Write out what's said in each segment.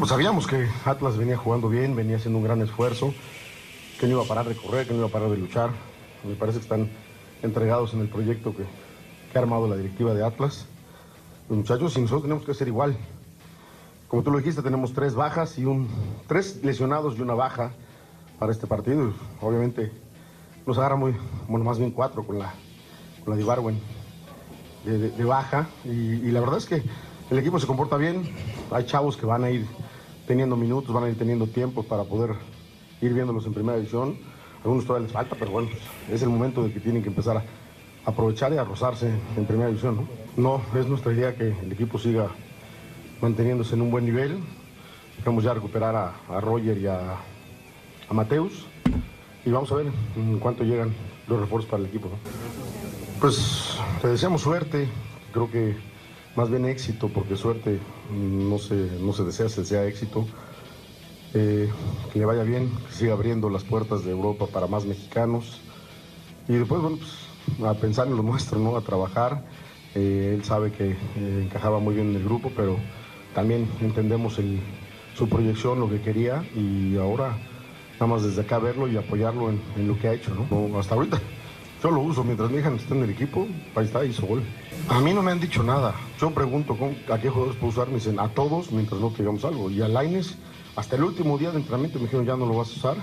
Pues sabíamos que Atlas venía jugando bien, venía haciendo un gran esfuerzo, que no iba a parar de correr, que no iba a parar de luchar. Me parece que están entregados en el proyecto que, que ha armado la directiva de Atlas. Los muchachos y nosotros tenemos que ser igual. Como tú lo dijiste, tenemos tres bajas y un tres lesionados y una baja para este partido. Obviamente nos agarra muy, bueno, más bien cuatro con la, con la de Ibarwen de, baja. Y la verdad es que el equipo se comporta bien. Hay chavos que van a ir teniendo minutos, van a ir teniendo tiempo para poder ir viéndolos en primera división. Algunos todavía les falta, pero bueno, es el momento de que tienen que empezar a aprovechar y a rozarse en primera división. ¿no? es nuestra idea que el equipo siga manteniéndose en un buen nivel. Vamos ya a recuperar a, a Roger y a, a Mateus. Y vamos a ver en cuánto llegan los refuerzos para el equipo. Pues te deseamos suerte, creo que más bien éxito, porque suerte no se, no se desea, se desea éxito. Eh, que le vaya bien, que siga abriendo las puertas de Europa para más mexicanos. Y después, bueno, pues a pensar en lo nuestro, ¿no? A trabajar. Eh, él sabe que eh, encajaba muy bien en el grupo, pero también entendemos el- su proyección, lo que quería, y ahora nada más desde acá verlo y apoyarlo en, en lo que ha hecho. No, Hasta ahorita yo lo uso, mientras mi hija está en el equipo, ahí está, hizo gol. A mí no me han dicho nada. Yo pregunto ¿cómo- a qué jugadores puedo usar, me dicen a todos mientras no te digamos algo. Y a Laines, hasta el último día de entrenamiento me dijeron ya no lo vas a usar,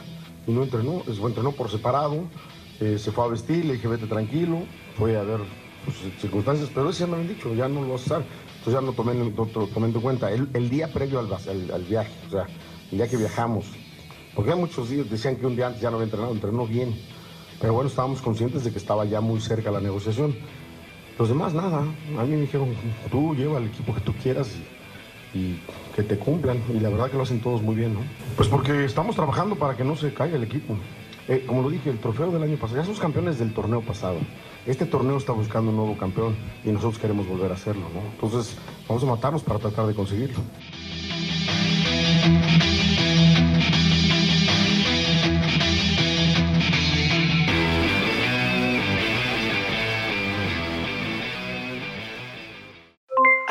y no entrenó, es, entrenó por separado, eh, se fue a vestir, le dije vete tranquilo, fue a ver sus circunstancias, pero eso ya me habían dicho, ya no lo vas a usar. Entonces ya no tomé, no to- tomé en cuenta. El, día previo al, viaje, o sea, el día que viajamos, porque muchos días, decían que un día antes ya no había entrenado, entrenó bien. Pero bueno, estábamos conscientes de que estaba ya muy cerca la negociación. Los demás, nada. A mí me dijeron, tú lleva el equipo que tú quieras y, que te cumplan. Y la verdad que lo hacen todos muy bien, ¿no? Pues porque estamos trabajando para que no se caiga el equipo. Eh, como lo dije, el trofeo del año pasado, ya somos campeones del torneo pasado. Este torneo está buscando un nuevo campeón y nosotros queremos volver a hacerlo, ¿no? Entonces, vamos a matarnos para tratar de conseguirlo.